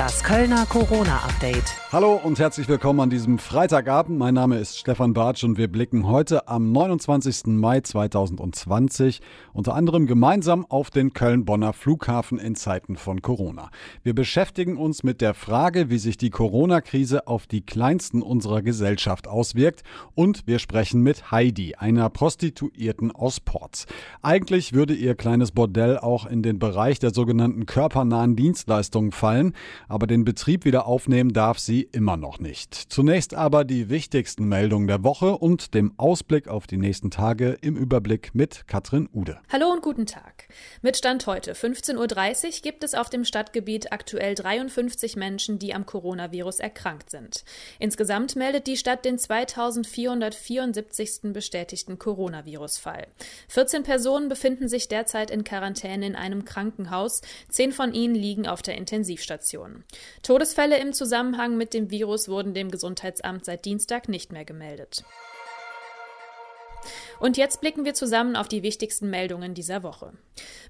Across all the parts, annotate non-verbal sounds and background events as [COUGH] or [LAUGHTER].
Das Kölner Corona-Update. Hallo und herzlich willkommen an diesem Freitagabend. Mein Name ist Stefan Bartsch und wir blicken heute am 29. Mai 2020 unter anderem gemeinsam auf den Köln-Bonner Flughafen in Zeiten von Corona. Wir beschäftigen uns mit der Frage, wie sich die Corona-Krise auf die Kleinsten unserer Gesellschaft auswirkt und wir sprechen mit Heidi, einer Prostituierten aus Ports. Eigentlich würde ihr kleines Bordell auch in den Bereich der sogenannten körpernahen Dienstleistungen fallen, aber den Betrieb wieder aufnehmen darf sie immer noch nicht. Zunächst aber die wichtigsten Meldungen der Woche und dem Ausblick auf die nächsten Tage im Überblick mit Katrin Ude. Hallo und guten Tag. Mit Stand heute 15.30 Uhr gibt es auf dem Stadtgebiet aktuell 53 Menschen, die am Coronavirus erkrankt sind. Insgesamt meldet die Stadt den 2474. bestätigten Coronavirus-Fall. 14 Personen befinden sich derzeit in Quarantäne in einem Krankenhaus, zehn von ihnen liegen auf der Intensivstation. Todesfälle im Zusammenhang mit dem Virus wurden dem Gesundheitsamt seit Dienstag nicht mehr gemeldet. Und jetzt blicken wir zusammen auf die wichtigsten Meldungen dieser Woche.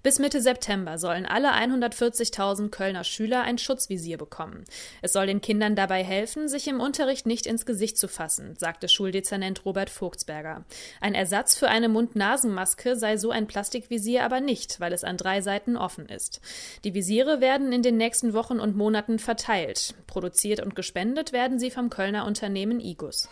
Bis Mitte September sollen alle 140.000 Kölner Schüler ein Schutzvisier bekommen. Es soll den Kindern dabei helfen, sich im Unterricht nicht ins Gesicht zu fassen, sagte Schuldezernent Robert Vogtsberger. Ein Ersatz für eine Mund-Nasen-Maske sei so ein Plastikvisier aber nicht, weil es an drei Seiten offen ist. Die Visiere werden in den nächsten Wochen und Monaten verteilt. Produziert und gespendet werden sie vom Kölner Unternehmen Igus.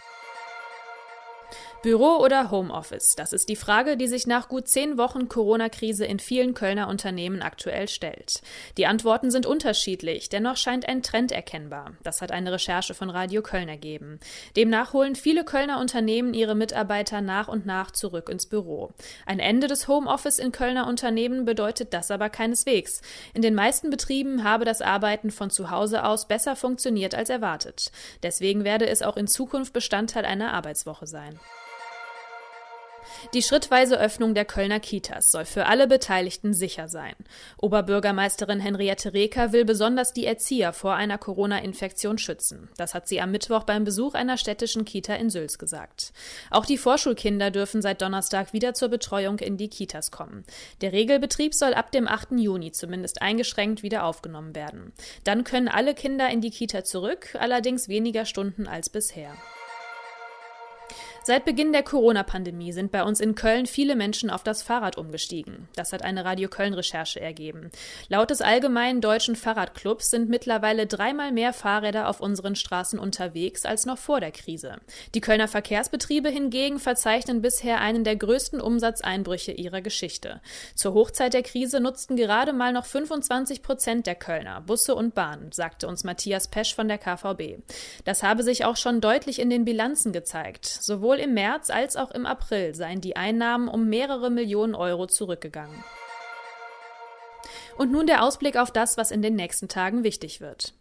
Büro oder Homeoffice? Das ist die Frage, die sich nach gut zehn Wochen Corona-Krise in vielen Kölner Unternehmen aktuell stellt. Die Antworten sind unterschiedlich, dennoch scheint ein Trend erkennbar. Das hat eine Recherche von Radio Köln ergeben. Demnach holen viele Kölner Unternehmen ihre Mitarbeiter nach und nach zurück ins Büro. Ein Ende des Homeoffice in Kölner Unternehmen bedeutet das aber keineswegs. In den meisten Betrieben habe das Arbeiten von zu Hause aus besser funktioniert als erwartet. Deswegen werde es auch in Zukunft Bestandteil einer Arbeitswoche sein. Die schrittweise Öffnung der Kölner Kitas soll für alle Beteiligten sicher sein. Oberbürgermeisterin Henriette Reker will besonders die Erzieher vor einer Corona-Infektion schützen. Das hat sie am Mittwoch beim Besuch einer städtischen Kita in Sülz gesagt. Auch die Vorschulkinder dürfen seit Donnerstag wieder zur Betreuung in die Kitas kommen. Der Regelbetrieb soll ab dem 8. Juni zumindest eingeschränkt wieder aufgenommen werden. Dann können alle Kinder in die Kita zurück, allerdings weniger Stunden als bisher. Seit Beginn der Corona-Pandemie sind bei uns in Köln viele Menschen auf das Fahrrad umgestiegen. Das hat eine Radio Köln-Recherche ergeben. Laut des Allgemeinen Deutschen Fahrradclubs sind mittlerweile dreimal mehr Fahrräder auf unseren Straßen unterwegs als noch vor der Krise. Die Kölner Verkehrsbetriebe hingegen verzeichnen bisher einen der größten Umsatzeinbrüche ihrer Geschichte. Zur Hochzeit der Krise nutzten gerade mal noch 25 Prozent der Kölner Busse und Bahnen, sagte uns Matthias Pesch von der KVB. Das habe sich auch schon deutlich in den Bilanzen gezeigt. Sowohl Sowohl im März als auch im April seien die Einnahmen um mehrere Millionen Euro zurückgegangen. Und nun der Ausblick auf das, was in den nächsten Tagen wichtig wird.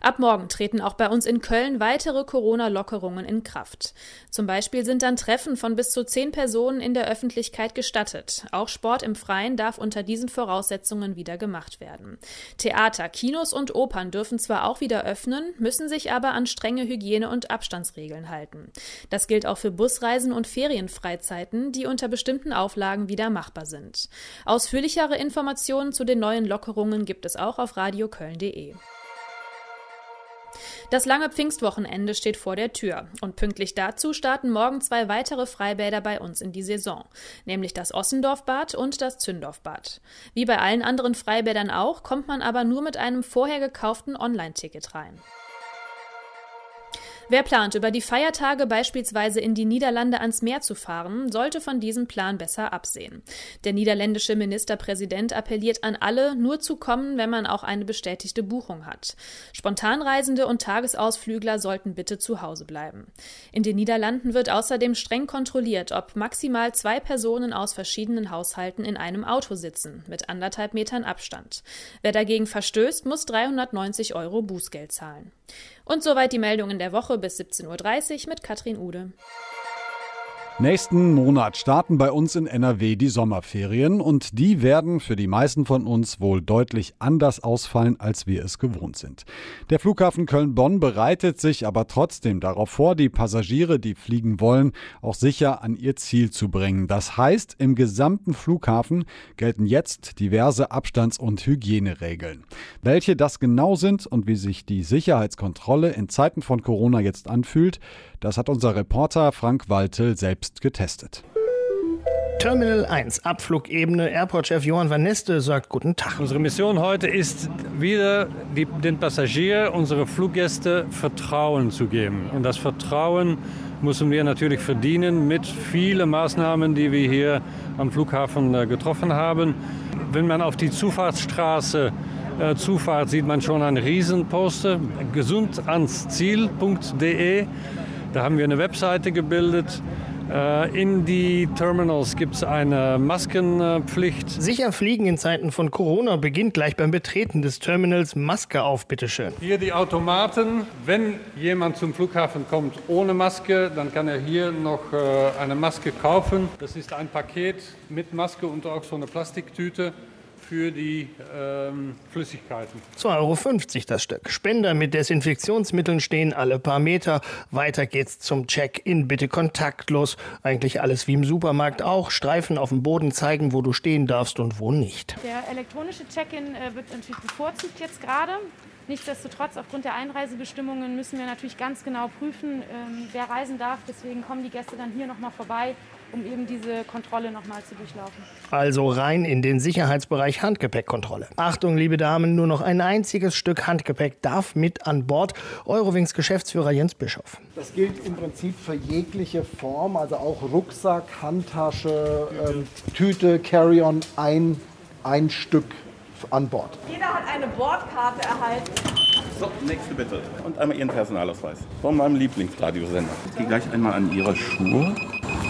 Ab morgen treten auch bei uns in Köln weitere Corona-Lockerungen in Kraft. Zum Beispiel sind dann Treffen von bis zu zehn Personen in der Öffentlichkeit gestattet. Auch Sport im Freien darf unter diesen Voraussetzungen wieder gemacht werden. Theater, Kinos und Opern dürfen zwar auch wieder öffnen, müssen sich aber an strenge Hygiene- und Abstandsregeln halten. Das gilt auch für Busreisen und Ferienfreizeiten, die unter bestimmten Auflagen wieder machbar sind. Ausführlichere Informationen zu den neuen Lockerungen gibt es auch auf radioköln.de. Das lange Pfingstwochenende steht vor der Tür und pünktlich dazu starten morgen zwei weitere Freibäder bei uns in die Saison, nämlich das Ossendorfbad und das Zündorfbad. Wie bei allen anderen Freibädern auch, kommt man aber nur mit einem vorher gekauften Online-Ticket rein. Wer plant, über die Feiertage beispielsweise in die Niederlande ans Meer zu fahren, sollte von diesem Plan besser absehen. Der niederländische Ministerpräsident appelliert an alle, nur zu kommen, wenn man auch eine bestätigte Buchung hat. Spontanreisende und Tagesausflügler sollten bitte zu Hause bleiben. In den Niederlanden wird außerdem streng kontrolliert, ob maximal zwei Personen aus verschiedenen Haushalten in einem Auto sitzen, mit anderthalb Metern Abstand. Wer dagegen verstößt, muss 390 Euro Bußgeld zahlen. Und soweit die Meldungen der Woche bis 17.30 Uhr mit Katrin Ude. Nächsten Monat starten bei uns in NRW die Sommerferien und die werden für die meisten von uns wohl deutlich anders ausfallen, als wir es gewohnt sind. Der Flughafen Köln-Bonn bereitet sich aber trotzdem darauf vor, die Passagiere, die fliegen wollen, auch sicher an ihr Ziel zu bringen. Das heißt, im gesamten Flughafen gelten jetzt diverse Abstands- und Hygieneregeln. Welche das genau sind und wie sich die Sicherheitskontrolle in Zeiten von Corona jetzt anfühlt, das hat unser Reporter Frank Waltel selbst getestet. Terminal 1, Abflugebene. Airport-Chef Johann Van Neste sagt Guten Tag. Unsere Mission heute ist wieder die, den Passagieren, unsere Fluggäste Vertrauen zu geben. Und das Vertrauen müssen wir natürlich verdienen mit vielen Maßnahmen, die wir hier am Flughafen äh, getroffen haben. Wenn man auf die Zufahrtsstraße äh, zufahrt, sieht man schon einen Riesenposter, gesundansziel.de. Da haben wir eine Webseite gebildet. Äh, in die Terminals gibt es eine Maskenpflicht. Sicher fliegen in Zeiten von Corona beginnt gleich beim Betreten des Terminals Maske auf, bitteschön. Hier die Automaten. Wenn jemand zum Flughafen kommt ohne Maske, dann kann er hier noch äh, eine Maske kaufen. Das ist ein Paket mit Maske und auch so eine Plastiktüte für die ähm, Flüssigkeiten. 2,50 Euro das Stück. Spender mit Desinfektionsmitteln stehen alle paar Meter. Weiter geht's zum Check-in. Bitte kontaktlos. Eigentlich alles wie im Supermarkt auch. Streifen auf dem Boden zeigen, wo du stehen darfst und wo nicht. Der elektronische Check-in äh, wird natürlich bevorzugt jetzt gerade. Nichtsdestotrotz, aufgrund der Einreisebestimmungen müssen wir natürlich ganz genau prüfen, ähm, wer reisen darf. Deswegen kommen die Gäste dann hier nochmal vorbei um eben diese Kontrolle nochmal zu durchlaufen. Also rein in den Sicherheitsbereich Handgepäckkontrolle. Achtung, liebe Damen, nur noch ein einziges Stück Handgepäck darf mit an Bord. Eurowings Geschäftsführer Jens Bischof. Das gilt im Prinzip für jegliche Form, also auch Rucksack, Handtasche, ähm, Tüte, Carry-on, ein, ein Stück an Bord. Jeder hat eine Bordkarte erhalten. So, nächste bitte. Und einmal Ihren Personalausweis. Von meinem Lieblingsradiosender. Ich gehe gleich einmal an Ihre Schuhe.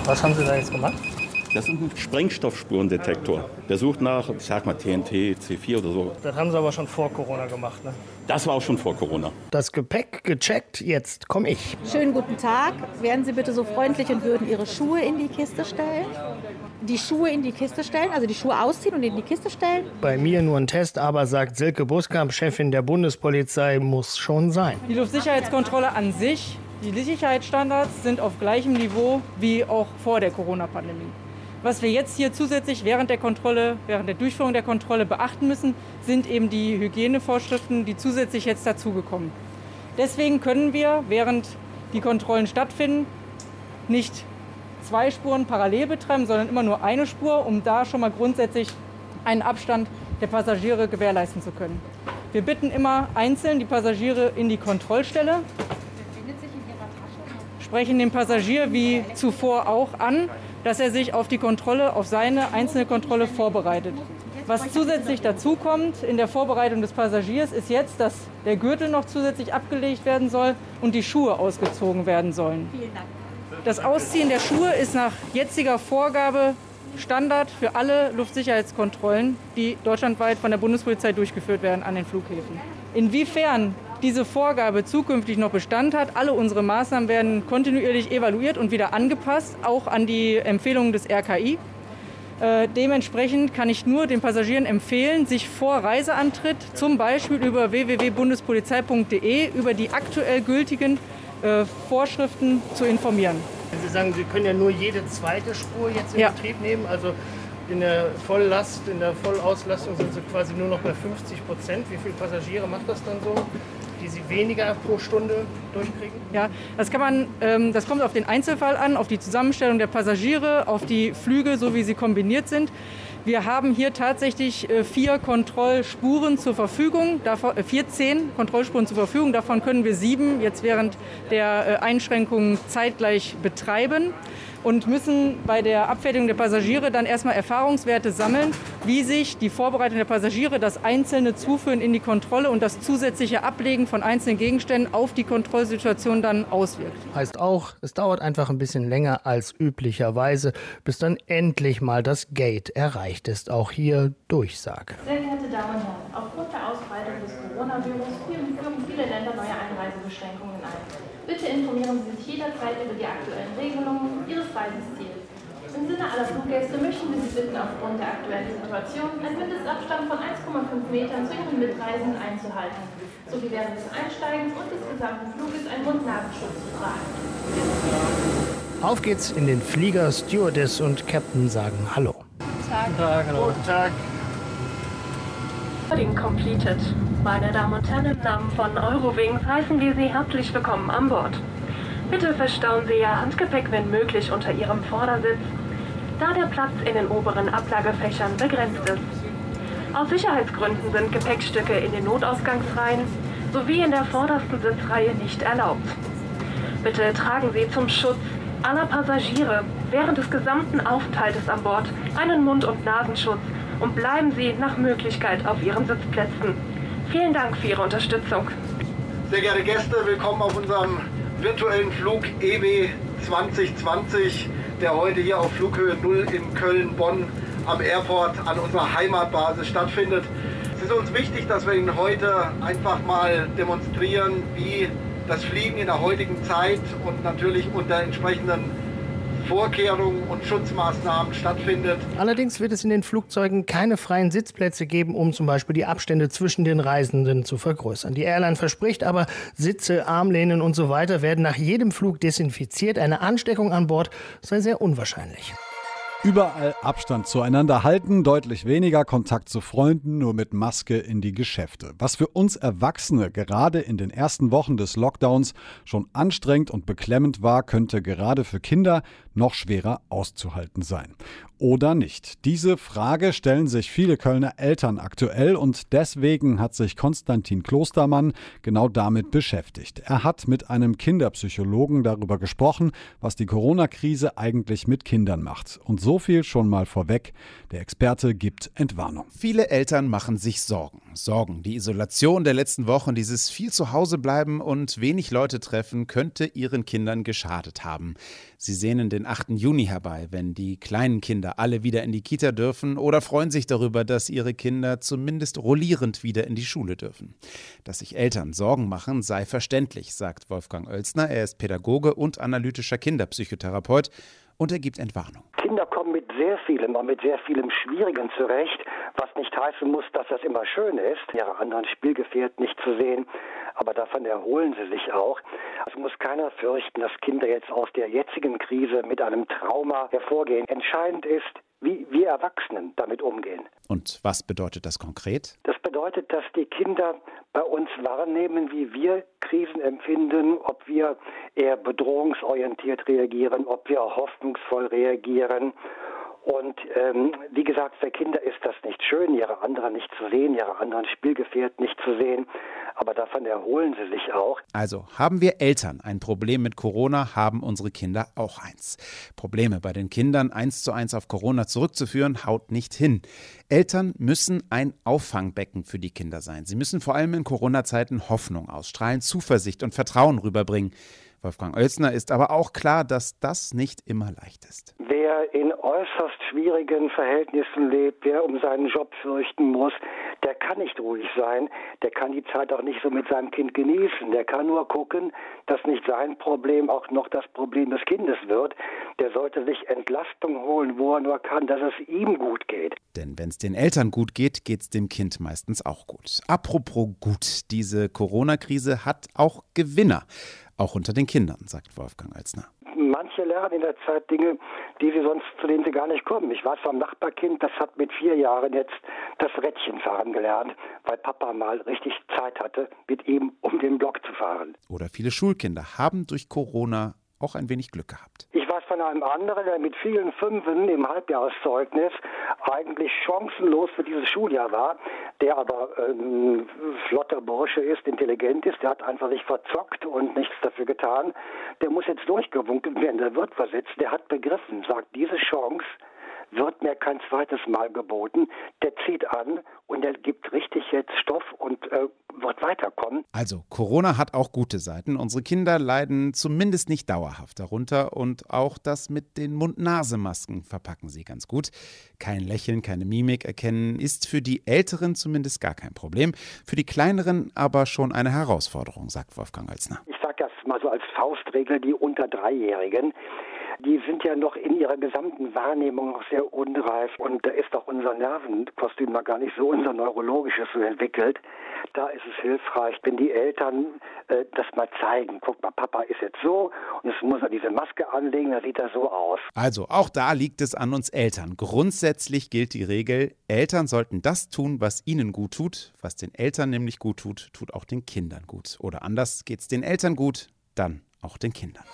Was haben Sie da jetzt gemacht? Das ist ein Sprengstoffspurendetektor. Der sucht nach, ich sag mal, TNT, C4 oder so. Das haben Sie aber schon vor Corona gemacht, ne? Das war auch schon vor Corona. Das Gepäck gecheckt, jetzt komme ich. Schönen guten Tag. Wären Sie bitte so freundlich und würden Ihre Schuhe in die Kiste stellen? Die Schuhe in die Kiste stellen, also die Schuhe ausziehen und in die Kiste stellen? Bei mir nur ein Test, aber sagt Silke Buskamp, Chefin der Bundespolizei, muss schon sein. Die Luftsicherheitskontrolle an sich die Sicherheitsstandards sind auf gleichem Niveau wie auch vor der Corona-Pandemie. Was wir jetzt hier zusätzlich während der Kontrolle, während der Durchführung der Kontrolle beachten müssen, sind eben die Hygienevorschriften, die zusätzlich jetzt dazugekommen. Deswegen können wir, während die Kontrollen stattfinden, nicht zwei Spuren parallel betreiben, sondern immer nur eine Spur, um da schon mal grundsätzlich einen Abstand der Passagiere gewährleisten zu können. Wir bitten immer einzeln die Passagiere in die Kontrollstelle sprechen den Passagier wie zuvor auch an, dass er sich auf die Kontrolle, auf seine einzelne Kontrolle vorbereitet. Was zusätzlich dazu kommt in der Vorbereitung des Passagiers, ist jetzt, dass der Gürtel noch zusätzlich abgelegt werden soll und die Schuhe ausgezogen werden sollen. Das Ausziehen der Schuhe ist nach jetziger Vorgabe Standard für alle Luftsicherheitskontrollen, die deutschlandweit von der Bundespolizei durchgeführt werden an den Flughäfen. Inwiefern diese Vorgabe zukünftig noch Bestand hat. Alle unsere Maßnahmen werden kontinuierlich evaluiert und wieder angepasst, auch an die Empfehlungen des RKI. Äh, dementsprechend kann ich nur den Passagieren empfehlen, sich vor Reiseantritt zum Beispiel über www.bundespolizei.de über die aktuell gültigen äh, Vorschriften zu informieren. Sie sagen, Sie können ja nur jede zweite Spur jetzt in ja. Betrieb nehmen. Also in der Volllast, in der Vollauslastung sind Sie quasi nur noch bei 50 Prozent. Wie viele Passagiere macht das dann so? Die Sie weniger pro Stunde durchkriegen? Ja, das kann man, ähm, das kommt auf den Einzelfall an, auf die Zusammenstellung der Passagiere, auf die Flüge, so wie sie kombiniert sind. Wir haben hier tatsächlich äh, vier Kontrollspuren zur Verfügung, davon, äh, 14 Kontrollspuren zur Verfügung. Davon können wir sieben jetzt während der äh, Einschränkungen zeitgleich betreiben und müssen bei der Abfertigung der Passagiere dann erstmal Erfahrungswerte sammeln, wie sich die Vorbereitung der Passagiere, das einzelne Zuführen in die Kontrolle und das zusätzliche Ablegen von einzelnen Gegenständen auf die Kontrollsituation dann auswirkt. Heißt auch, es dauert einfach ein bisschen länger als üblicherweise, bis dann endlich mal das Gate erreicht ist. Auch hier Durchsage. Sehr geehrte Damen und Herren, aufgrund der Ausbreitung des Coronavirus führen viele Länder neue Einreisebeschränkungen ein. Bitte informieren Sie sich jederzeit über die aktuellen Regelungen Ihres Reiseziels. Im Sinne aller Fluggäste möchten wir Sie bitten, aufgrund der aktuellen Situation einen Mindestabstand von 1,5 Metern zu Ihren Mitreisenden einzuhalten, sowie während des Einsteigens und des gesamten Fluges einen Mund-Nasenschutz zu tragen. Auf geht's in den Flieger. Stewardess und Captain sagen Hallo. Guten Tag. Guten Tag, hallo. Guten Tag. Boarding completed. Meine Damen und Herren, im Namen von Eurowings heißen wir Sie herzlich willkommen an Bord. Bitte verstauen Sie Ihr Handgepäck, wenn möglich, unter Ihrem Vordersitz, da der Platz in den oberen Ablagefächern begrenzt ist. Aus Sicherheitsgründen sind Gepäckstücke in den Notausgangsreihen sowie in der vordersten Sitzreihe nicht erlaubt. Bitte tragen Sie zum Schutz aller Passagiere während des gesamten Aufenthaltes an Bord einen Mund- und Nasenschutz und bleiben Sie nach Möglichkeit auf Ihren Sitzplätzen. Vielen Dank für Ihre Unterstützung. Sehr geehrte Gäste, willkommen auf unserem virtuellen Flug EW 2020, der heute hier auf Flughöhe 0 in Köln-Bonn am Airport an unserer Heimatbasis stattfindet. Es ist uns wichtig, dass wir Ihnen heute einfach mal demonstrieren, wie das Fliegen in der heutigen Zeit und natürlich unter entsprechenden Vorkehrungen und Schutzmaßnahmen stattfindet. Allerdings wird es in den Flugzeugen keine freien Sitzplätze geben, um zum Beispiel die Abstände zwischen den Reisenden zu vergrößern. Die Airline verspricht aber, Sitze, Armlehnen und so weiter werden nach jedem Flug desinfiziert. Eine Ansteckung an Bord sei sehr unwahrscheinlich. Überall Abstand zueinander halten, deutlich weniger Kontakt zu Freunden, nur mit Maske in die Geschäfte. Was für uns Erwachsene gerade in den ersten Wochen des Lockdowns schon anstrengend und beklemmend war, könnte gerade für Kinder noch schwerer auszuhalten sein. Oder nicht? Diese Frage stellen sich viele Kölner Eltern aktuell und deswegen hat sich Konstantin Klostermann genau damit beschäftigt. Er hat mit einem Kinderpsychologen darüber gesprochen, was die Corona-Krise eigentlich mit Kindern macht. Und so viel schon mal vorweg. Der Experte gibt Entwarnung. Viele Eltern machen sich Sorgen. Sorgen. Die Isolation der letzten Wochen, dieses viel zu Hause bleiben und wenig Leute treffen, könnte ihren Kindern geschadet haben. Sie sehnen den 8. Juni herbei, wenn die kleinen Kinder alle wieder in die Kita dürfen oder freuen sich darüber, dass ihre Kinder zumindest rollierend wieder in die Schule dürfen. Dass sich Eltern Sorgen machen, sei verständlich, sagt Wolfgang Oelsner. Er ist Pädagoge und analytischer Kinderpsychotherapeut und er gibt Entwarnung. Kinder kommen mit sehr vielem, auch mit sehr vielem Schwierigen zurecht, was nicht heißen muss, dass das immer schön ist, ihre anderen Spielgefährten nicht zu sehen, aber davon erholen sie sich auch. Es muss keiner fürchten, dass Kinder jetzt aus der jetzigen Krise mit einem Trauma hervorgehen. Entscheidend ist, wie wir Erwachsenen damit umgehen. Und was bedeutet das konkret? Das bedeutet, dass die Kinder bei uns wahrnehmen, wie wir Krisen empfinden, ob wir eher bedrohungsorientiert reagieren, ob wir hoffnungsvoll reagieren. Und ähm, wie gesagt, für Kinder ist das nicht schön, ihre anderen nicht zu sehen, ihre anderen Spielgefährten nicht zu sehen. Aber davon erholen sie sich auch. Also haben wir Eltern ein Problem mit Corona, haben unsere Kinder auch eins. Probleme bei den Kindern eins zu eins auf Corona zurückzuführen, haut nicht hin. Eltern müssen ein Auffangbecken für die Kinder sein. Sie müssen vor allem in Corona-Zeiten Hoffnung ausstrahlen, Zuversicht und Vertrauen rüberbringen. Wolfgang Oelsner ist aber auch klar, dass das nicht immer leicht ist. Wer in äußerst schwierigen Verhältnissen lebt, wer um seinen Job fürchten muss, der kann nicht ruhig sein, der kann die Zeit auch nicht so mit seinem Kind genießen, der kann nur gucken, dass nicht sein Problem auch noch das Problem des Kindes wird. Der sollte sich Entlastung holen, wo er nur kann, dass es ihm gut geht. Denn wenn es den Eltern gut geht, geht es dem Kind meistens auch gut. Apropos gut, diese Corona-Krise hat auch Gewinner. Auch unter den Kindern, sagt Wolfgang Alsner. Manche lernen in der Zeit Dinge, die sie sonst, zu denen sie gar nicht kommen. Ich weiß vom Nachbarkind, das hat mit vier Jahren jetzt das Rädchenfahren gelernt, weil Papa mal richtig Zeit hatte, mit ihm um den Block zu fahren. Oder viele Schulkinder haben durch Corona auch ein wenig Glück gehabt. Ich weiß von einem anderen, der mit vielen Fünfen im Halbjahreszeugnis eigentlich chancenlos für dieses Schuljahr war, der aber ähm, flotter Bursche ist, intelligent ist, der hat einfach sich verzockt und nichts dafür getan. Der muss jetzt durchgewunken werden, der wird versetzt, der hat begriffen, sagt, diese Chance wird mir kein zweites Mal geboten. Der zieht an und der gibt richtig jetzt Stoff und wird weiterkommen. Also, Corona hat auch gute Seiten. Unsere Kinder leiden zumindest nicht dauerhaft darunter und auch das mit den Mund-Nase-Masken verpacken sie ganz gut. Kein Lächeln, keine Mimik erkennen ist für die Älteren zumindest gar kein Problem, für die Kleineren aber schon eine Herausforderung, sagt Wolfgang Alsner. Ich sage das mal so als Faustregel, die unter Dreijährigen die sind ja noch in ihrer gesamten Wahrnehmung noch sehr unreif und da ist auch unser Nervenkostüm noch gar nicht so unser neurologisches so entwickelt. Da ist es hilfreich, wenn die Eltern äh, das mal zeigen. Guck mal, Papa ist jetzt so und jetzt muss er diese Maske anlegen, dann sieht er so aus. Also auch da liegt es an uns Eltern. Grundsätzlich gilt die Regel, Eltern sollten das tun, was ihnen gut tut. Was den Eltern nämlich gut tut, tut auch den Kindern gut. Oder anders geht es den Eltern gut, dann auch den Kindern.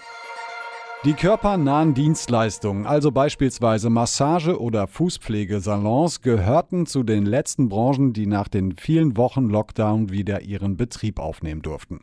Die körpernahen Dienstleistungen, also beispielsweise Massage- oder Fußpflegesalons, gehörten zu den letzten Branchen, die nach den vielen Wochen Lockdown wieder ihren Betrieb aufnehmen durften.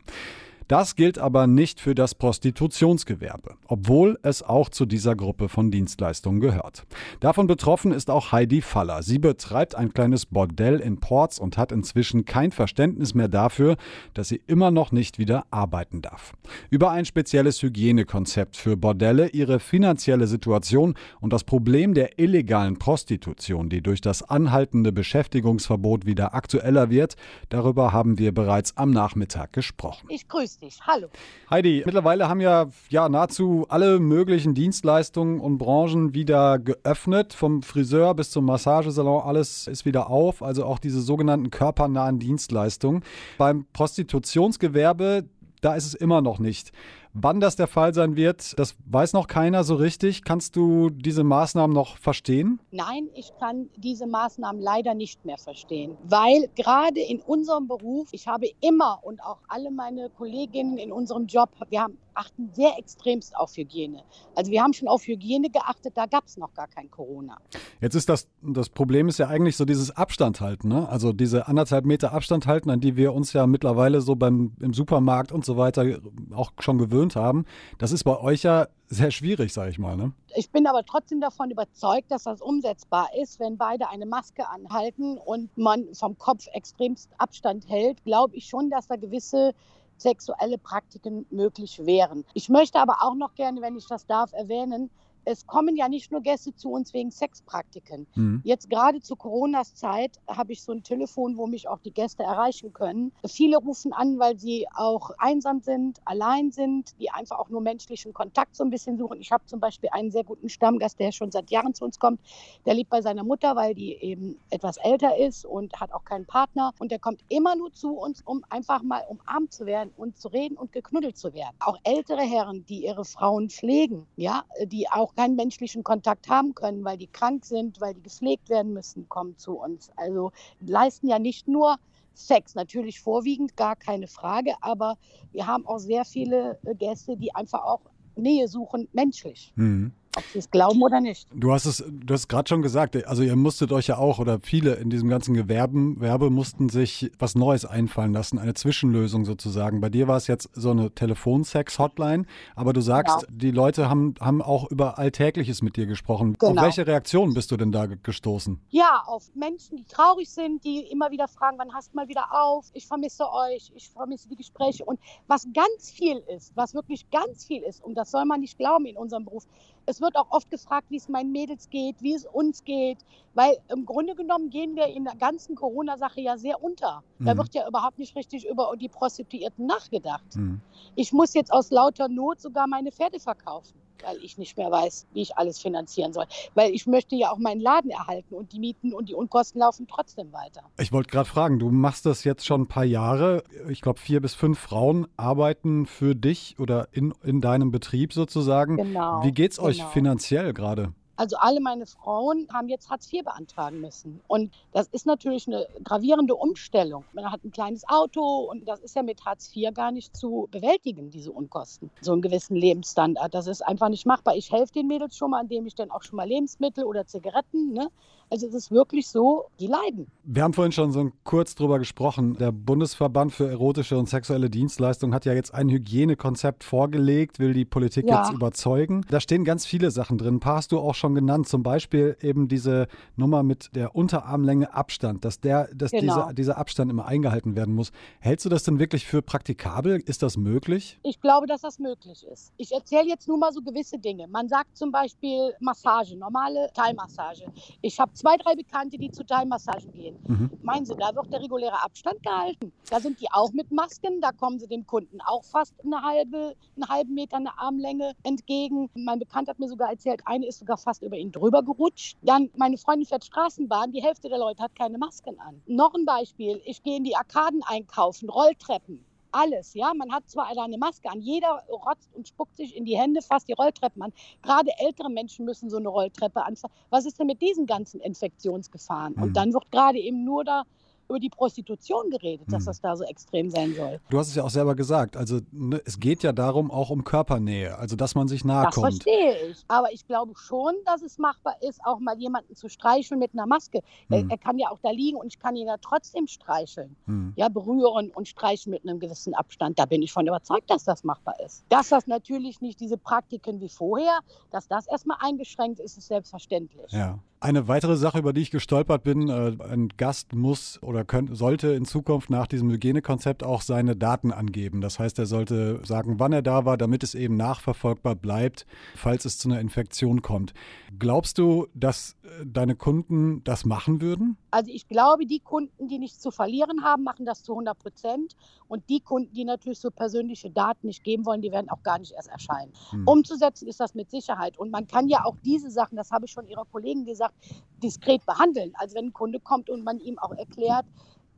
Das gilt aber nicht für das Prostitutionsgewerbe, obwohl es auch zu dieser Gruppe von Dienstleistungen gehört. Davon betroffen ist auch Heidi Faller. Sie betreibt ein kleines Bordell in Ports und hat inzwischen kein Verständnis mehr dafür, dass sie immer noch nicht wieder arbeiten darf. Über ein spezielles Hygienekonzept für Bordelle, ihre finanzielle Situation und das Problem der illegalen Prostitution, die durch das anhaltende Beschäftigungsverbot wieder aktueller wird, darüber haben wir bereits am Nachmittag gesprochen. Ich grüße dich. Hallo. Heidi, mittlerweile haben ja, ja nahezu alle möglichen Dienstleistungen und Branchen wieder geöffnet. Vom Friseur bis zum Massagesalon, alles ist wieder auf. Also auch diese sogenannten körpernahen Dienstleistungen. Beim Prostitutionsgewerbe, da ist es immer noch nicht. Wann das der Fall sein wird, das weiß noch keiner so richtig. Kannst du diese Maßnahmen noch verstehen? Nein, ich kann diese Maßnahmen leider nicht mehr verstehen, weil gerade in unserem Beruf, ich habe immer und auch alle meine Kolleginnen in unserem Job, wir haben achten sehr extremst auf Hygiene. Also wir haben schon auf Hygiene geachtet, da gab es noch gar kein Corona. Jetzt ist das, das Problem ist ja eigentlich so dieses Abstand halten, ne? Also diese anderthalb Meter Abstand halten, an die wir uns ja mittlerweile so beim im Supermarkt und so weiter auch schon gewöhnt haben. Das ist bei euch ja sehr schwierig, sage ich mal. Ne? Ich bin aber trotzdem davon überzeugt, dass das umsetzbar ist, wenn beide eine Maske anhalten und man vom Kopf extremst Abstand hält. Glaube ich schon, dass da gewisse sexuelle Praktiken möglich wären. Ich möchte aber auch noch gerne, wenn ich das darf, erwähnen, es kommen ja nicht nur Gäste zu uns wegen Sexpraktiken. Mhm. Jetzt gerade zu Coronas Zeit habe ich so ein Telefon, wo mich auch die Gäste erreichen können. Viele rufen an, weil sie auch einsam sind, allein sind, die einfach auch nur menschlichen Kontakt so ein bisschen suchen. Ich habe zum Beispiel einen sehr guten Stammgast, der schon seit Jahren zu uns kommt. Der lebt bei seiner Mutter, weil die eben etwas älter ist und hat auch keinen Partner. Und der kommt immer nur zu uns, um einfach mal umarmt zu werden und zu reden und geknuddelt zu werden. Auch ältere Herren, die ihre Frauen pflegen, ja, die auch keinen menschlichen Kontakt haben können, weil die krank sind, weil die gepflegt werden müssen, kommen zu uns. Also leisten ja nicht nur Sex, natürlich vorwiegend, gar keine Frage, aber wir haben auch sehr viele äh, Gäste, die einfach auch Nähe suchen, menschlich. Mhm ob sie es glauben oder nicht. Du hast es, du hast gerade schon gesagt, also ihr musstet euch ja auch oder viele in diesem ganzen Gewerben, Werbe mussten sich was Neues einfallen lassen, eine Zwischenlösung sozusagen. Bei dir war es jetzt so eine Telefonsex-Hotline, aber du sagst, genau. die Leute haben, haben auch über Alltägliches mit dir gesprochen. Genau. Auf welche Reaktionen bist du denn da gestoßen? Ja, auf Menschen, die traurig sind, die immer wieder fragen, wann hast du mal wieder auf? Ich vermisse euch, ich vermisse die Gespräche. Und was ganz viel ist, was wirklich ganz viel ist, und das soll man nicht glauben in unserem Beruf, es wird auch oft gefragt, wie es meinen Mädels geht, wie es uns geht, weil im Grunde genommen gehen wir in der ganzen Corona-Sache ja sehr unter. Mhm. Da wird ja überhaupt nicht richtig über die Prostituierten nachgedacht. Mhm. Ich muss jetzt aus lauter Not sogar meine Pferde verkaufen weil ich nicht mehr weiß, wie ich alles finanzieren soll. Weil ich möchte ja auch meinen Laden erhalten und die Mieten und die Unkosten laufen trotzdem weiter. Ich wollte gerade fragen, du machst das jetzt schon ein paar Jahre. Ich glaube, vier bis fünf Frauen arbeiten für dich oder in, in deinem Betrieb sozusagen. Genau. Wie geht es euch genau. finanziell gerade? Also alle meine Frauen haben jetzt Hartz IV beantragen müssen. Und das ist natürlich eine gravierende Umstellung. Man hat ein kleines Auto und das ist ja mit Hartz IV gar nicht zu bewältigen, diese Unkosten. So einen gewissen Lebensstandard. Das ist einfach nicht machbar. Ich helfe den Mädels schon mal, indem ich dann auch schon mal Lebensmittel oder Zigaretten ne, Also es ist wirklich so, die leiden. Wir haben vorhin schon so kurz drüber gesprochen. Der Bundesverband für erotische und sexuelle Dienstleistungen hat ja jetzt ein Hygienekonzept vorgelegt, will die Politik ja. jetzt überzeugen. Da stehen ganz viele Sachen drin. Ein paar hast du auch schon genannt. Zum Beispiel eben diese Nummer mit der Unterarmlänge Abstand, dass, der, dass genau. dieser, dieser Abstand immer eingehalten werden muss. Hältst du das denn wirklich für praktikabel? Ist das möglich? Ich glaube, dass das möglich ist. Ich erzähle jetzt nur mal so gewisse Dinge. Man sagt zum Beispiel Massage, normale Thai-Massage. Ich habe zwei, drei Bekannte, die zu Thai-Massagen gehen. Mhm. Meinen Sie, da wird der reguläre Abstand gehalten? Da sind die auch mit Masken, da kommen sie dem Kunden auch fast eine halbe, einen halben Meter eine Armlänge entgegen. Mein Bekannter hat mir sogar erzählt, eine ist sogar fast über ihn drüber gerutscht. Dann, meine Freundin fährt Straßenbahn, die Hälfte der Leute hat keine Masken an. Noch ein Beispiel, ich gehe in die Arkaden einkaufen, Rolltreppen alles, ja. Man hat zwar eine Maske an, jeder rotzt und spuckt sich in die Hände fast die Rolltreppen an. Gerade ältere Menschen müssen so eine Rolltreppe anfahren. Was ist denn mit diesen ganzen Infektionsgefahren? Mhm. Und dann wird gerade eben nur da über die Prostitution geredet, dass hm. das da so extrem sein soll. Du hast es ja auch selber gesagt. Also ne, es geht ja darum auch um Körpernähe, also dass man sich nahe das kommt. Das verstehe ich. Aber ich glaube schon, dass es machbar ist, auch mal jemanden zu streicheln mit einer Maske. Hm. Er, er, kann ja auch da liegen und ich kann ihn ja trotzdem streicheln. Hm. Ja, berühren und streicheln mit einem gewissen Abstand. Da bin ich von überzeugt, dass das machbar ist. Dass das natürlich nicht diese Praktiken wie vorher, dass das erstmal eingeschränkt ist, ist selbstverständlich. Ja. Eine weitere Sache, über die ich gestolpert bin, äh, ein Gast muss oder könnt, sollte in Zukunft nach diesem Hygienekonzept auch seine Daten angeben. Das heißt, er sollte sagen, wann er da war, damit es eben nachverfolgbar bleibt, falls es zu einer Infektion kommt. Glaubst du, dass äh, deine Kunden das machen würden? Also ich glaube, die Kunden, die nichts zu verlieren haben, machen das zu 100 Prozent. Und die Kunden, die natürlich so persönliche Daten nicht geben wollen, die werden auch gar nicht erst erscheinen. Hm. Umzusetzen ist das mit Sicherheit. Und man kann ja auch diese Sachen, das habe ich schon Ihrer Kollegen gesagt, diskret behandeln. Also wenn ein Kunde kommt und man ihm auch erklärt,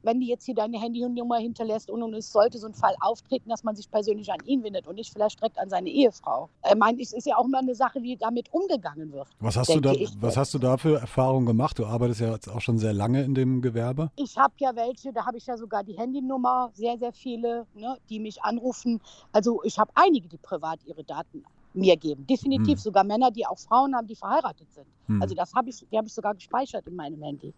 wenn die jetzt hier deine Handynummer hinterlässt und, und es sollte so ein Fall auftreten, dass man sich persönlich an ihn wendet und nicht vielleicht direkt an seine Ehefrau. Ich meine, es ist ja auch immer eine Sache, wie damit umgegangen wird. Was hast, du da, was hast du da für Erfahrungen gemacht? Du arbeitest ja jetzt auch schon sehr lange in dem Gewerbe. Ich habe ja welche, da habe ich ja sogar die Handynummer, sehr, sehr viele, ne, die mich anrufen. Also ich habe einige, die privat ihre Daten mir geben. Definitiv hm. sogar Männer, die auch Frauen haben, die verheiratet sind. Hm. Also das habe ich, die habe ich sogar gespeichert in meinem Handy.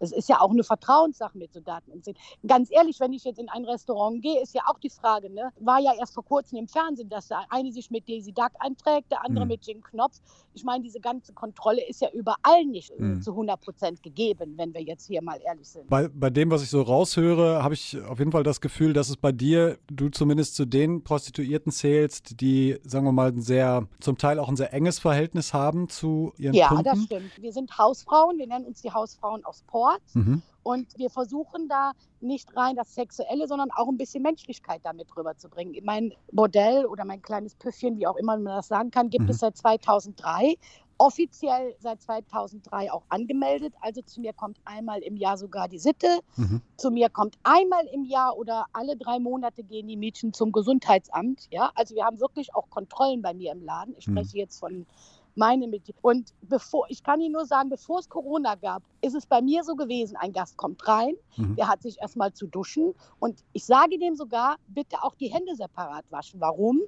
Es ist ja auch eine Vertrauenssache mit so Daten umzugehen. Ganz ehrlich, wenn ich jetzt in ein Restaurant gehe, ist ja auch die Frage, ne? war ja erst vor kurzem im Fernsehen, dass der eine sich mit Daisy Duck einträgt, der andere mhm. mit Jim Knopf. Ich meine, diese ganze Kontrolle ist ja überall nicht mhm. zu 100 Prozent gegeben, wenn wir jetzt hier mal ehrlich sind. Bei, bei dem, was ich so raushöre, habe ich auf jeden Fall das Gefühl, dass es bei dir, du zumindest zu den Prostituierten zählst, die, sagen wir mal, ein sehr, zum Teil auch ein sehr enges Verhältnis haben zu ihren ja, Kunden. Ja, das stimmt. Wir sind Hausfrauen, wir nennen uns die Hausfrauen aus Port. Sport. Mhm. Und wir versuchen da nicht rein das Sexuelle, sondern auch ein bisschen Menschlichkeit damit rüberzubringen. Mein Bordell oder mein kleines Püffchen, wie auch immer man das sagen kann, gibt mhm. es seit 2003 offiziell seit 2003 auch angemeldet. Also zu mir kommt einmal im Jahr sogar die Sitte. Mhm. Zu mir kommt einmal im Jahr oder alle drei Monate gehen die Mädchen zum Gesundheitsamt. Ja, also wir haben wirklich auch Kontrollen bei mir im Laden. Ich mhm. spreche jetzt von meine Mitglieder. Und bevor, ich kann Ihnen nur sagen, bevor es Corona gab, ist es bei mir so gewesen, ein Gast kommt rein, mhm. der hat sich erstmal zu duschen und ich sage dem sogar, bitte auch die Hände separat waschen. Warum?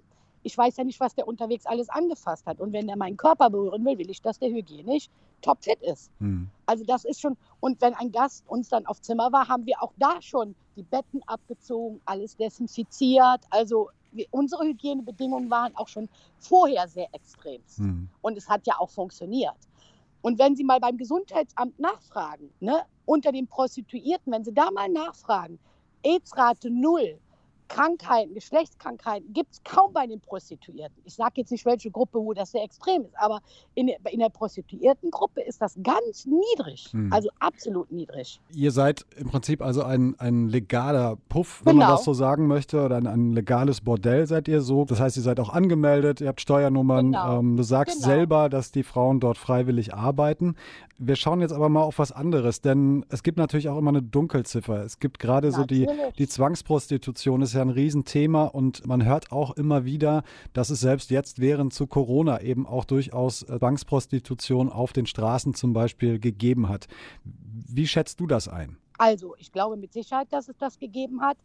Ich weiß ja nicht, was der unterwegs alles angefasst hat. Und wenn er meinen Körper berühren will, will ich, dass der hygienisch topfit ist. Mhm. Also das ist schon, und wenn ein Gast uns dann auf Zimmer war, haben wir auch da schon die Betten abgezogen, alles desinfiziert. Also unsere Hygienebedingungen waren auch schon vorher sehr extrem. Mhm. Und es hat ja auch funktioniert. Und wenn Sie mal beim Gesundheitsamt nachfragen, ne, unter den Prostituierten, wenn Sie da mal nachfragen, AIDS-Rate null, Krankheiten, Geschlechtskrankheiten gibt es kaum bei den Prostituierten. Ich sage jetzt nicht, welche Gruppe, wo das sehr extrem ist, aber in, in der Prostituiertengruppe ist das ganz niedrig, hm. also absolut niedrig. Ihr seid im Prinzip also ein, ein legaler Puff, wenn genau. man das so sagen möchte, oder ein, ein, legales Bordell seid ihr so. Das heißt, ihr seid auch angemeldet, ihr habt Steuernummern. Genau. Ähm, du sagst genau. selber, dass die Frauen dort freiwillig arbeiten. Wir schauen jetzt aber mal auf was anderes, denn es gibt natürlich auch immer eine Dunkelziffer. Es gibt gerade so die, die Zwangsprostitution, ist ja ein Riesenthema und man hört auch immer wieder, dass es selbst jetzt während zu Corona eben auch durchaus äh, Zwangsprostitution auf den Straßen zum Beispiel gegeben hat. Wie schätzt du das ein? Also, ich glaube mit Sicherheit, dass es das gegeben hat.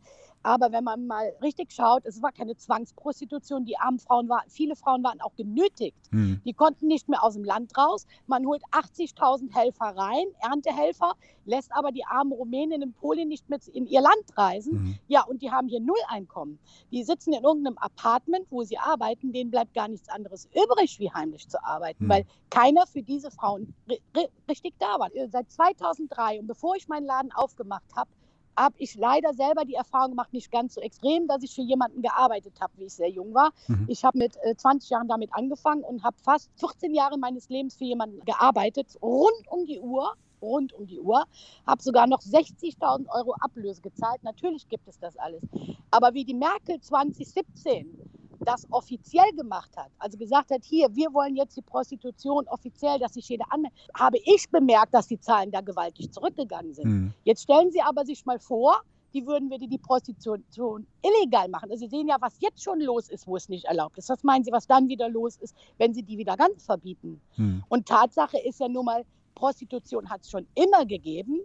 Aber wenn man mal richtig schaut, es war keine Zwangsprostitution. Die armen Frauen waren, viele Frauen waren auch genötigt. Hm. Die konnten nicht mehr aus dem Land raus. Man holt 80.000 Helfer rein, Erntehelfer, lässt aber die armen Rumänen in Polen nicht mit in ihr Land reisen. Mhm. Ja, und die haben hier null Einkommen. Die sitzen in irgendeinem Apartment, wo sie arbeiten. Denen bleibt gar nichts anderes übrig, wie heimlich zu arbeiten, Mhm. weil keiner für diese Frauen ri ri richtig da war. Seit 2003 und bevor ich meinen Laden aufgemacht habe, habe ich leider selber die Erfahrung gemacht, nicht ganz so extrem, dass ich für jemanden gearbeitet habe, wie ich sehr jung war. Mhm. Ich habe mit äh, 20 Jahren damit angefangen und habe fast 14 Jahre meines Lebens für jemanden gearbeitet, rund um die Uhr. Rund um die Uhr, habe sogar noch 60.000 Euro Ablöse gezahlt. Natürlich gibt es das alles. Aber wie die Merkel 2017 das offiziell gemacht hat, also gesagt hat, hier, wir wollen jetzt die Prostitution offiziell, dass sich jeder anmeldet, habe ich bemerkt, dass die Zahlen da gewaltig zurückgegangen sind. Mhm. Jetzt stellen Sie aber sich mal vor, die würden wir die, Prostitution illegal machen. Also Sie sehen ja, was jetzt schon los ist, wo es nicht erlaubt ist. Was meinen Sie, was dann wieder los ist, wenn Sie die wieder ganz verbieten? Hm. Und Tatsache ist ja nun mal, Prostitution hat es schon immer gegeben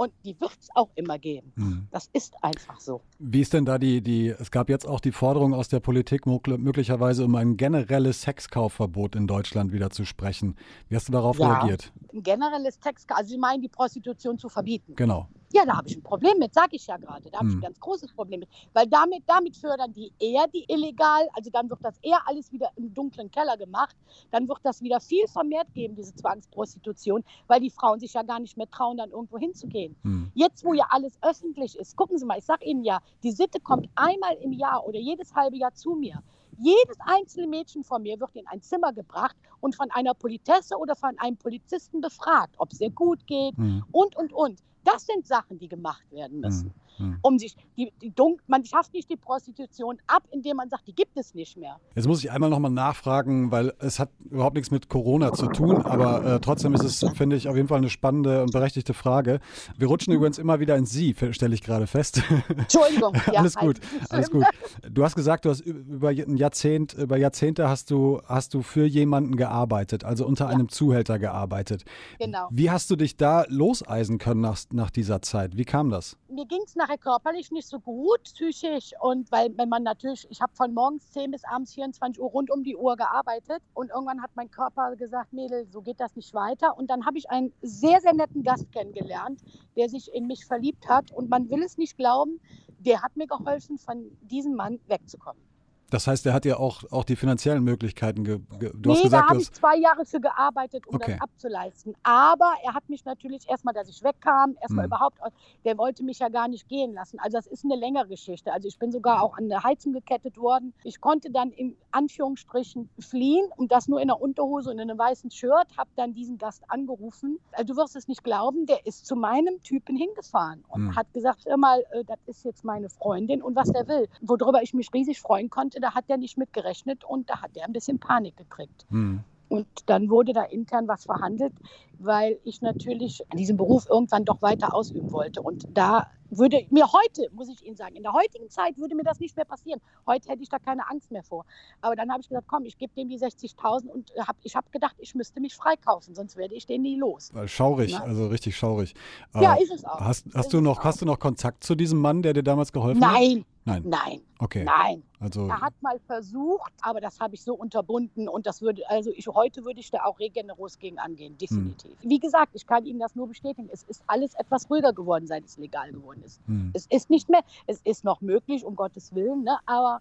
und die wird es auch immer geben. Hm. Das ist einfach so. Wie ist denn da die, die, es gab jetzt auch die Forderung aus der Politik, mögl- möglicherweise um ein generelles Sexkaufverbot in Deutschland wieder zu sprechen. Wie hast du darauf Ja. reagiert? Ein generelles Text, also Sie meinen, die Prostitution zu verbieten. Genau. Ja, da habe ich ein Problem mit, sage ich ja gerade. Da habe ich Hm. ein ganz großes Problem mit. Weil damit, damit fördern die eher die illegal, also dann wird das eher alles wieder im dunklen Keller gemacht. Dann wird das wieder viel vermehrt geben, diese Zwangsprostitution, weil die Frauen sich ja gar nicht mehr trauen, dann irgendwo hinzugehen. Hm. Jetzt, wo ja alles öffentlich ist, gucken Sie mal, ich sage Ihnen ja, die Sitte kommt einmal im Jahr oder jedes halbe Jahr zu mir. Jedes einzelne Mädchen von mir wird in ein Zimmer gebracht und von einer Politesse oder von einem Polizisten befragt, ob es ihr gut geht Hm. und, und, und. Das sind Sachen, die gemacht werden müssen. Hm. Um sich, die, die Dunk man schafft nicht die Prostitution ab, indem man sagt, die gibt es nicht mehr. Jetzt muss ich einmal nochmal nachfragen, weil es hat überhaupt nichts mit Corona zu tun, aber äh, trotzdem ist es, finde ich, auf jeden Fall eine spannende und berechtigte Frage. Wir rutschen übrigens immer wieder in Sie, stelle ich gerade fest. Entschuldigung. [LAUGHS] Ja, alles gut, alles gut. Du hast gesagt, du hast über ein Jahrzehnt, über Jahrzehnte hast du, hast du für jemanden gearbeitet, also unter einem Zuhälter gearbeitet. Genau. Wie hast du dich da loseisen können nach, nach dieser Zeit? Wie kam das? mir ging es nachher körperlich nicht so gut, psychisch. Und weil, wenn man natürlich, ich habe von morgens 10 bis abends 24 Uhr rund um die Uhr gearbeitet. Und irgendwann hat mein Körper gesagt, Mädel, so geht das nicht weiter. Und dann habe ich einen sehr, sehr netten Gast kennengelernt, der sich in mich verliebt hat. Und man will es nicht glauben, der hat mir geholfen, von diesem Mann wegzukommen. Das heißt, er hat ja auch, auch die finanziellen Möglichkeiten. Ge, ge, du hast nee, da gesagt, du habe ich hast, zwei Jahre für gearbeitet, um Okay. das abzuleisten. Aber er hat mich natürlich erstmal, dass ich wegkam, erstmal Hm. überhaupt, der wollte mich ja gar nicht gehen lassen. Also das ist eine längere Geschichte. Also ich bin sogar auch an der Heizung gekettet worden. Ich konnte dann in Anführungsstrichen fliehen und das nur in einer Unterhose und in einem weißen Shirt, habe dann diesen Gast angerufen. Also du wirst es nicht glauben, der ist zu meinem Typen hingefahren und Hm. hat gesagt, mal, äh, das ist jetzt meine Freundin und was der will. Worüber ich mich riesig freuen konnte, da hat der nicht mit gerechnet und da hat er ein bisschen Panik gekriegt. hm. Und dann wurde da intern was verhandelt, weil ich natürlich diesen Beruf irgendwann doch weiter ausüben wollte. Und da würde mir heute, muss ich Ihnen sagen, in der heutigen Zeit würde mir das nicht mehr passieren. Heute hätte ich da keine Angst mehr vor. Aber dann habe ich gesagt, komm, ich gebe dem die 60.000 und hab, ich habe gedacht, ich müsste mich freikaufen, sonst werde ich den nie los. Äh, Schaurig, Na? also richtig schaurig. Ja, Äh, ist es auch. Hast, hast, du noch, auch. hast du noch Kontakt zu diesem Mann, der dir damals geholfen Nein, hat? Nein. Nein, Okay. nein. Also, Er hat mal versucht, aber das habe ich so unterbunden und das würde, also ich, heute würde ich da auch regeneros gegen angehen, definitiv. Wie gesagt, ich kann Ihnen das nur bestätigen. Es ist alles etwas ruhiger geworden, seit es legal geworden ist. hm. Es ist nicht mehr, es ist noch möglich, um Gottes Willen, ne? aber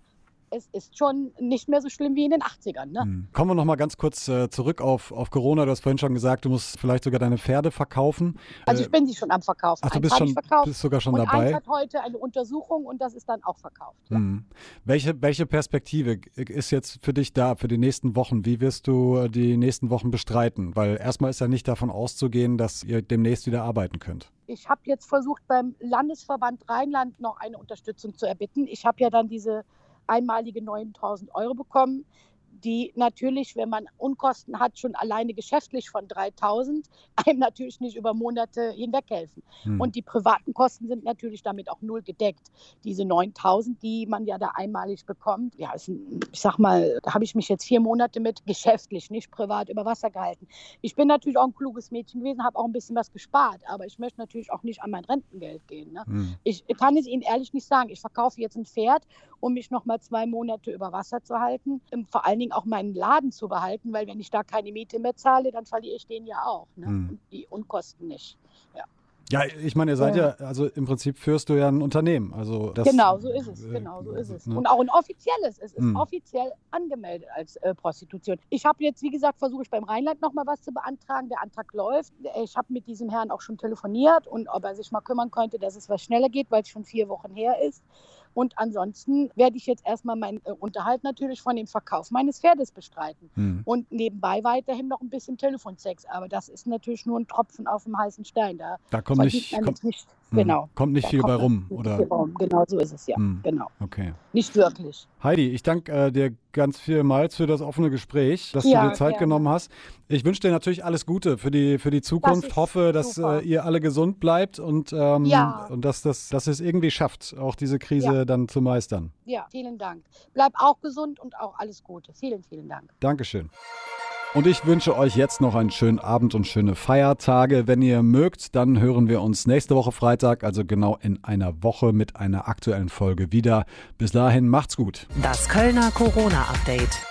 es ist schon nicht mehr so schlimm wie in den 80ern. Ne? Hm. Kommen wir noch mal ganz kurz äh, zurück auf, auf Corona. Du hast vorhin schon gesagt, du musst vielleicht sogar deine Pferde verkaufen. Also Äh, ich bin sie schon am Verkaufen. ach, du bist schon- bist sogar schon und dabei? Eins hat heute eine Untersuchung und das ist dann auch verkauft. Hm. Welche, welche Perspektive ist jetzt für dich da, für die nächsten Wochen? Wie wirst du äh, die nächsten Wochen bestreiten? Weil erstmal ist ja nicht davon auszugehen, dass ihr demnächst wieder arbeiten könnt. Ich habe jetzt versucht, beim Landesverband Rheinland noch eine Unterstützung zu erbitten. Ich habe ja dann diese einmalige 9000 Euro bekommen. Die natürlich, wenn man Unkosten hat, schon alleine geschäftlich von 3000, [LAUGHS] einem natürlich nicht über Monate hinweg helfen. Hm. Und die privaten Kosten sind natürlich damit auch null gedeckt. Diese 9000, die man ja da einmalig bekommt, ja, ist ich sag mal, da habe ich mich jetzt vier Monate mit geschäftlich, nicht privat über Wasser gehalten. Ich bin natürlich auch ein kluges Mädchen gewesen, habe auch ein bisschen was gespart, aber ich möchte natürlich auch nicht an mein Rentengeld gehen. Ne? Hm. Ich kann es Ihnen ehrlich nicht sagen. Ich verkaufe jetzt ein Pferd, um mich noch mal zwei Monate über Wasser zu halten. Vor allen Dingen auch meinen Laden zu behalten, weil wenn ich da keine Miete mehr zahle, dann verliere ich den ja auch. Ne? Hm. Und die Unkosten nicht. Ja. Ja, ich meine, ihr seid ja, also im Prinzip führst du ja ein Unternehmen. Also das, genau, so ist es. Äh, genau, so ist es. Ne? Und auch ein offizielles. Es ist hm. offiziell angemeldet als äh, Prostitution. Ich habe jetzt, wie gesagt, versuche ich beim Rheinland noch mal was zu beantragen. Der Antrag läuft. Ich habe mit diesem Herrn auch schon telefoniert und ob er sich mal kümmern könnte, dass es was schneller geht, weil es schon vier Wochen her ist. Und ansonsten werde ich jetzt erstmal meinen äh, Unterhalt natürlich von dem Verkauf meines Pferdes bestreiten. Hm. Und nebenbei weiterhin noch ein bisschen Telefonsex. Aber das ist natürlich nur ein Tropfen auf dem heißen Stein. Da, da kommt nicht, kommt, nicht. Genau. kommt nicht viel bei rum, oder? Rum. Genau so ist es ja. Hm. Genau. Okay. Nicht wirklich. Heidi, ich danke äh, dir ganz vielmals für das offene Gespräch, dass ja, du dir Zeit gerne. genommen hast. Ich wünsche dir natürlich alles Gute für die, für die Zukunft. Das Hoffe, dass äh, ihr alle gesund bleibt und, ähm, ja. und dass, das, dass es irgendwie schafft, auch diese Krise ja. dann zu meistern. Ja, vielen Dank. Bleib auch gesund und auch alles Gute. Vielen, vielen Dank. Dankeschön. Und ich wünsche euch jetzt noch einen schönen Abend und schöne Feiertage. Wenn ihr mögt, dann hören wir uns nächste Woche Freitag, also genau in einer Woche mit einer aktuellen Folge wieder. Bis dahin macht's gut. Das Kölner Corona-Update.